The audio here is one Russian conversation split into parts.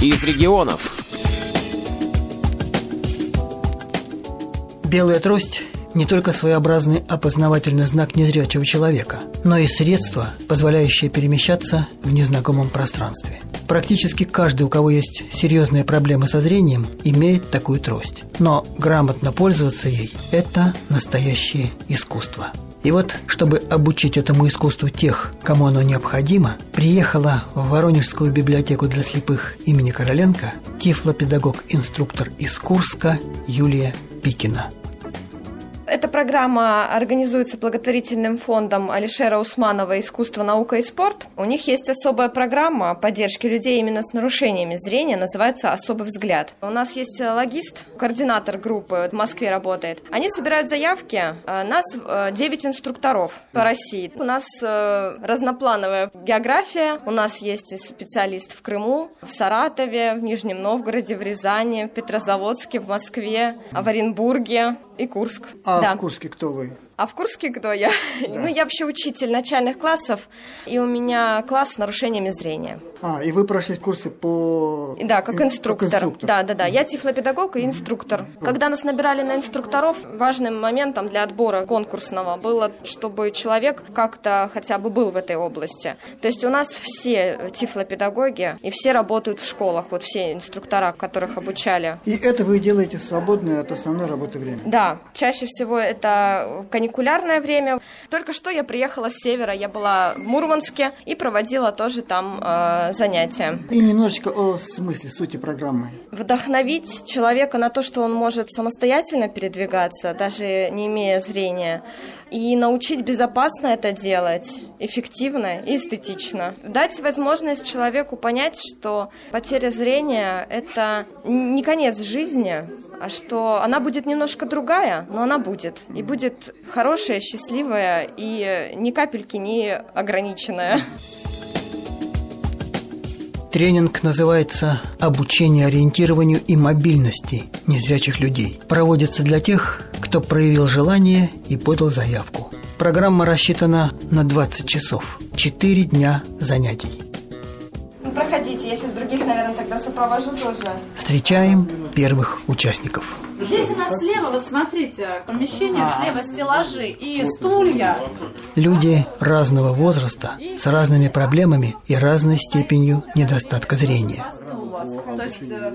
из регионов. Белая трость не только своеобразный опознавательный знак незрячего человека, но и средство, позволяющее перемещаться в незнакомом пространстве. Практически каждый, у кого есть серьезные проблемы со зрением, имеет такую трость. Но грамотно пользоваться ей – это настоящее искусство. И вот, чтобы обучить этому искусству тех, кому оно необходимо, приехала в Воронежскую библиотеку для слепых имени Короленко тифлопедагог-инструктор из Курска Юлия Пикина – эта программа организуется благотворительным фондом Алишера Усманова «Искусство, наука и спорт». У них есть особая программа поддержки людей именно с нарушениями зрения, называется «Особый взгляд». У нас есть логист, координатор группы в Москве работает. Они собирают заявки. Э, нас 9 э, инструкторов по России. У нас э, разноплановая география. У нас есть специалист в Крыму, в Саратове, в Нижнем Новгороде, в Рязани, в Петрозаводске, в Москве, в Оренбурге и Курск. А да. в Курске кто вы? А в Курске кто я? Да. Ну, я вообще учитель начальных классов, и у меня класс с нарушениями зрения. А, и вы прошли курсы по... Да, как инструктор. Как инструктор. Да, да, да. Я тифлопедагог и инструктор. Mm-hmm. Когда нас набирали на инструкторов, важным моментом для отбора конкурсного было, чтобы человек как-то хотя бы был в этой области. То есть у нас все тифлопедагоги, и все работают в школах, вот все инструктора, которых обучали. И это вы делаете свободное от основной работы время? Да, чаще всего это каникулярное время. Только что я приехала с севера, я была в Мурманске и проводила тоже там э, занятия. И немножечко о смысле, сути программы. Вдохновить человека на то, что он может самостоятельно передвигаться, даже не имея зрения, и научить безопасно это делать, эффективно и эстетично. Дать возможность человеку понять, что потеря зрения – это не конец жизни, что она будет немножко другая, но она будет. И будет хорошая, счастливая и ни капельки не ограниченная. Тренинг называется «Обучение ориентированию и мобильности незрячих людей». Проводится для тех, кто проявил желание и подал заявку. Программа рассчитана на 20 часов, 4 дня занятий. Ну, проходите, я сейчас других, наверное, тогда сопровожу тоже. Встречаем первых участников. Здесь у нас слева, вот смотрите, помещение, а. слева стеллажи и стулья. Люди разного возраста, с разными проблемами и разной степенью недостатка зрения. Э,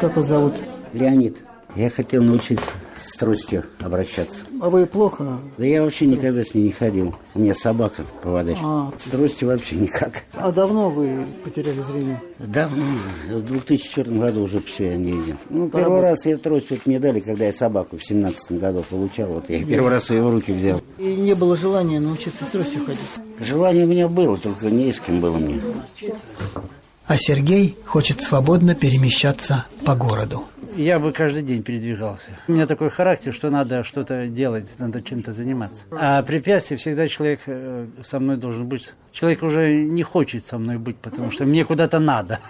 как вас зовут? Леонид. Я хотел научиться с тростью обращаться. А вы плохо? Да я вообще никогда с ней не ходил. У меня собака поводырь. А. С тростью вообще никак. А давно вы потеряли зрение? Давно. В 2004 году уже все, я не видел. Ну, Пора первый раз я трость вот мне дали, когда я собаку в 17 году получал. Вот я первый раз ее в руки взял. И не было желания научиться с тростью ходить? Желание у меня было, только не с кем было мне. А Сергей хочет свободно перемещаться по городу я бы каждый день передвигался. У меня такой характер, что надо что-то делать, надо чем-то заниматься. А препятствие всегда человек э, со мной должен быть человек уже не хочет со мной быть, потому что мне куда-то надо.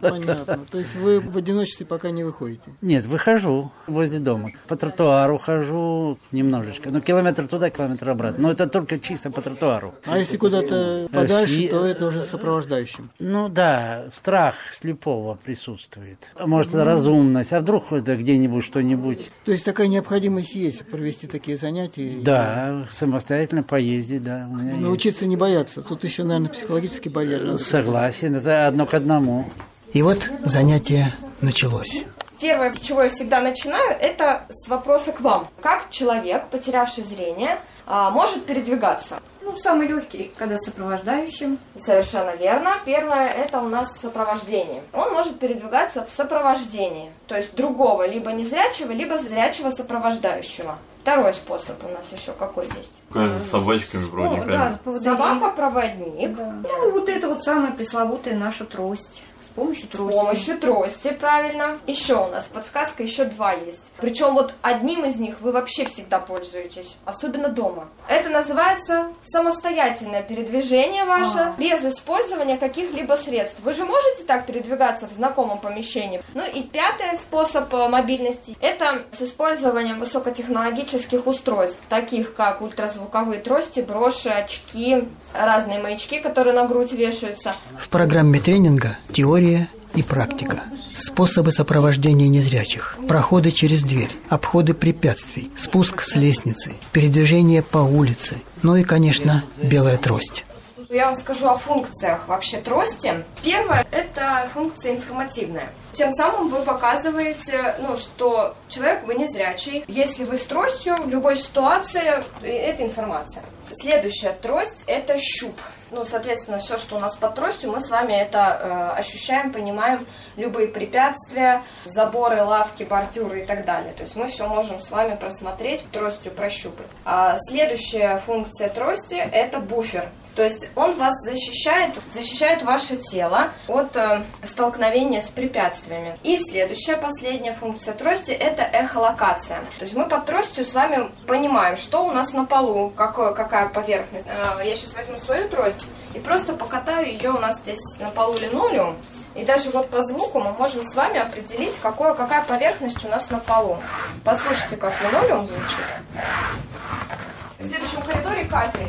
Понятно. То есть вы в одиночестве пока не выходите? Нет, выхожу возле дома. По тротуару хожу немножечко. Ну, километр туда, километр обратно. Но это только чисто по тротуару. А если куда-то подальше, то это уже сопровождающим? Ну да, страх слепого присутствует. Может, ну. разумность. А вдруг это где-нибудь что-нибудь. То есть такая необходимость есть провести такие занятия? Да, самостоятельно поездить, да. Научиться не бояться. Тут тут еще, наверное, психологический барьер. Согласен, это одно к одному. И вот занятие началось. Первое, с чего я всегда начинаю, это с вопроса к вам. Как человек, потерявший зрение, а, может передвигаться? Ну, самый легкий, когда сопровождающим. Совершенно верно. Первое – это у нас сопровождение. Он может передвигаться в сопровождении, то есть другого, либо незрячего, либо зрячего сопровождающего. Второй способ у нас еще какой есть? Конечно, с собачками вроде. Ну, да, Собака-проводник. Да. Ну, вот это вот самая пресловутая наша трость помощью трости. С помощью трости, правильно. Еще у нас подсказка, еще два есть. Причем вот одним из них вы вообще всегда пользуетесь, особенно дома. Это называется самостоятельное передвижение ваше, а. без использования каких-либо средств. Вы же можете так передвигаться в знакомом помещении. Ну и пятый способ э, мобильности – это с использованием высокотехнологических устройств, таких как ультразвуковые трости, броши, очки, разные маячки, которые на грудь вешаются. В программе тренинга теория и практика. Способы сопровождения незрячих, проходы через дверь, обходы препятствий, спуск с лестницы, передвижение по улице, ну и, конечно, белая трость. Я вам скажу о функциях вообще трости. Первое – это функция информативная. Тем самым вы показываете, ну, что человек вы незрячий. Если вы с тростью, в любой ситуации это информация. Следующая трость – это щуп. Ну, соответственно, все, что у нас под тростью, мы с вами это э, ощущаем, понимаем, любые препятствия, заборы, лавки, бордюры и так далее. То есть мы все можем с вами просмотреть, тростью прощупать. А следующая функция трости – это буфер. То есть он вас защищает, защищает ваше тело от э, столкновения с препятствиями. И следующая, последняя функция трости – это эхолокация. То есть мы под тростью с вами понимаем, что у нас на полу, какое, какая поверхность. Э, я сейчас возьму свою трость и просто покатаю ее у нас здесь на полу линолеум. И даже вот по звуку мы можем с вами определить, какое, какая поверхность у нас на полу. Послушайте, как линолеум звучит. В следующем коридоре кафель.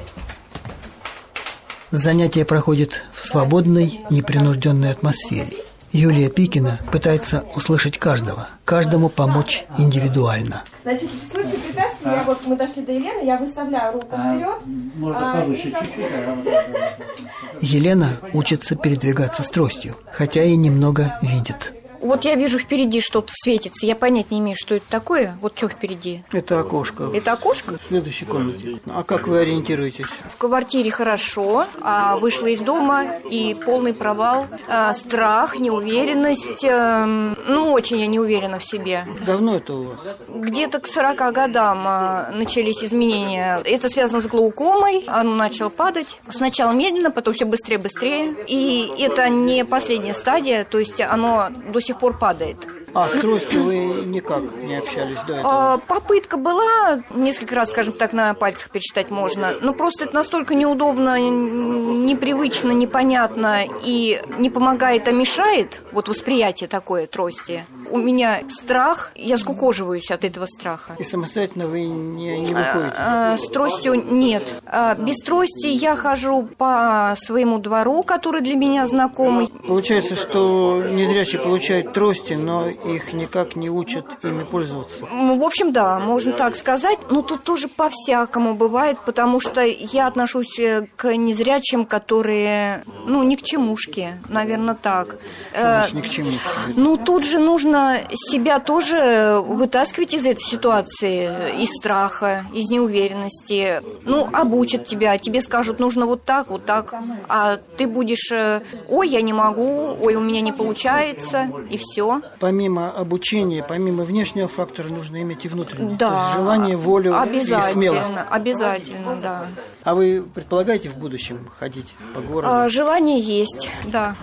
Занятие проходит в свободной, непринужденной атмосфере. Юлия Пикина пытается услышать каждого, каждому помочь индивидуально. Значит, в случае препятствия, я вот мы дошли до Елены, я выставляю руку вперед. Можно а, повыше чуть-чуть. а Елена учится передвигаться с тростью, хотя и немного видит. Вот я вижу впереди что-то светится. Я понять не имею, что это такое. Вот что впереди. Это окошко. Это окошко? В следующей комнате. А как вы ориентируетесь? В квартире хорошо, а вышла из дома и полный провал, а, страх, неуверенность. эм, ну, очень я не уверена в себе. Давно это у вас? Где-то к 40 годам а, начались изменения. Это связано с глаукомой. Оно начало падать. Сначала медленно, потом все быстрее, быстрее. И это не последняя стадия, то есть оно до сих пор падает. А с тростью вы никак не общались до этого? А, Попытка была, несколько раз, скажем так, на пальцах пересчитать можно, но просто это настолько неудобно, непривычно, непонятно и не помогает, а мешает, вот восприятие такое трости. У меня страх, я скукоживаюсь от этого страха. И самостоятельно вы не, не выходите? А, С тростью нет. А, Без трости я хожу по своему двору, который для меня знакомый. Получается, что незрячие получают трости, но их никак не учат ими пользоваться. Ну, В общем, да, можно так сказать. Но тут тоже по-всякому бывает, потому что я отношусь э, к незрячим, которые, ну, ни к чемушке, наверное, так. Э, Значит, ни к чему. Ну, тут же нужно себя тоже вытаскивать из этой ситуации, из страха, из неуверенности. Ну, обучат тебя, тебе скажут, нужно вот так, вот так, а ты будешь, э, ой, я не могу, ой, у меня не получается, и все. Помимо обучения, помимо внешнего фактора, нужно иметь и внутренний. Да. То есть желание, волю и смелость. Обязательно, обязательно, да. А вы предполагаете в будущем ходить по городу? А, желание есть, да.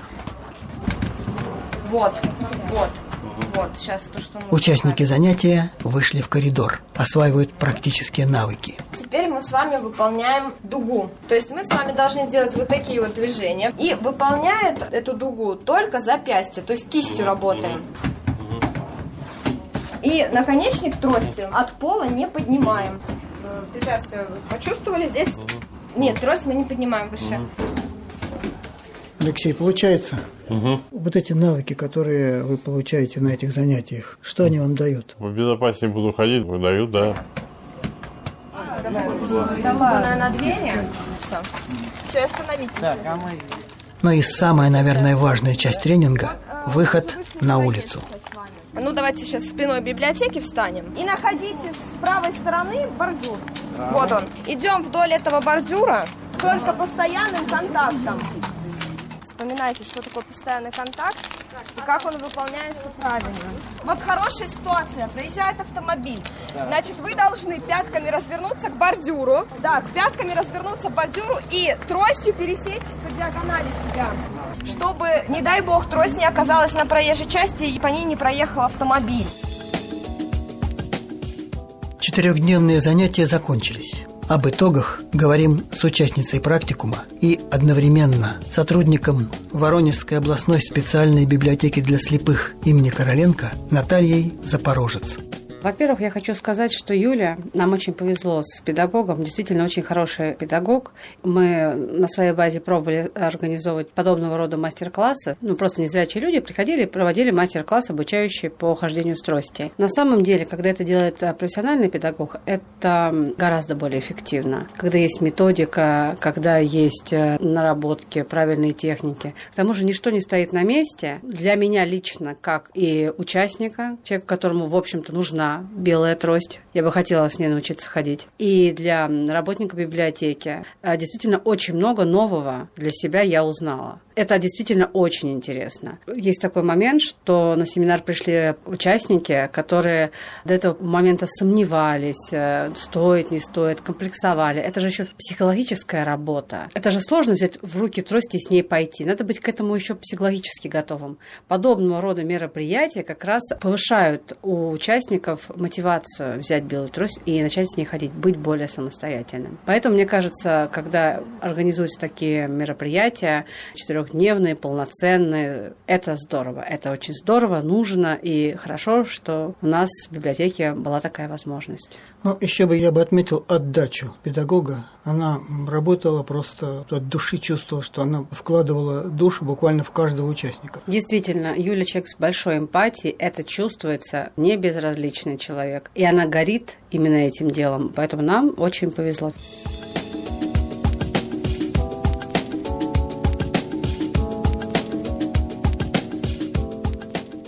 Вот, вот, вот, сейчас то, что нужно. Участники занятия вышли в коридор, осваивают практические навыки. Теперь мы с вами выполняем дугу. То есть мы с вами должны делать вот такие вот движения. И выполняет эту дугу только запястье, то есть кистью работаем. И наконечник трости от пола не поднимаем. Э, Препятствие вы почувствовали здесь? Нет, трость мы не поднимаем выше. Алексей, получается, вот эти навыки, которые вы получаете на этих занятиях, что они вам дают? Безопаснее буду ходить, выдают, да. Давай. На двери. Все, остановитесь. Но и самая, наверное, важная часть тренинга – выход на улицу. Ну, давайте сейчас спиной библиотеки встанем. И находите с правой стороны бордюр. Вот он. Идем вдоль этого бордюра, только постоянным контактом. Вспоминайте, что такое постоянный контакт и как он выполняется правильно. Вот хорошая ситуация. Проезжает автомобиль. Значит, вы должны пятками развернуться к бордюру. Да, пятками развернуться к бордюру и тростью пересечь по диагонали себя. Чтобы, не дай бог, трость не оказалась на проезжей части и по ней не проехал автомобиль. Четырехдневные занятия закончились. Об итогах говорим с участницей практикума и одновременно сотрудником Воронежской областной специальной библиотеки для слепых имени Короленко Натальей Запорожец. Во-первых, я хочу сказать, что Юля, нам очень повезло с педагогом, действительно очень хороший педагог. Мы на своей базе пробовали организовывать подобного рода мастер-классы. Ну, просто незрячие люди приходили и проводили мастер-класс, обучающий по хождению с трости. На самом деле, когда это делает а, профессиональный педагог, это гораздо более эффективно. Когда есть методика, когда есть э, наработки, правильные техники. К тому же ничто не стоит на месте. Для меня лично, как и участника, человека, которому, в общем-то, нужна белая трость. Я бы хотела с ней научиться ходить. И для работника библиотеки а, действительно очень много нового для себя я узнала. Это действительно очень интересно. Есть такой момент, что на семинар пришли участники, которые до этого момента сомневались, э, стоит, не стоит, комплексовали. Это же еще психологическая работа. Это же сложно взять в руки трость и с ней пойти. Надо быть к этому еще психологически готовым. Подобного рода мероприятия как раз повышают у участников мотивацию взять белую трость и начать с ней ходить, быть более самостоятельным. Поэтому, мне кажется, когда организуются такие мероприятия, четырех трехдневные, полноценные. Это здорово, это очень здорово, нужно и хорошо, что у нас в библиотеке была такая возможность. Ну, еще бы я бы отметил отдачу педагога. Она работала просто от души, чувствовала, что она вкладывала душу буквально в каждого участника. Действительно, Юля человек с большой эмпатией, это чувствуется, не безразличный человек. И она горит именно этим делом, поэтому нам очень повезло.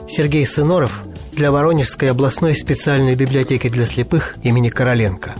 Сергей Сыноров для Воронежской областной специальной библиотеки для слепых имени Короленко –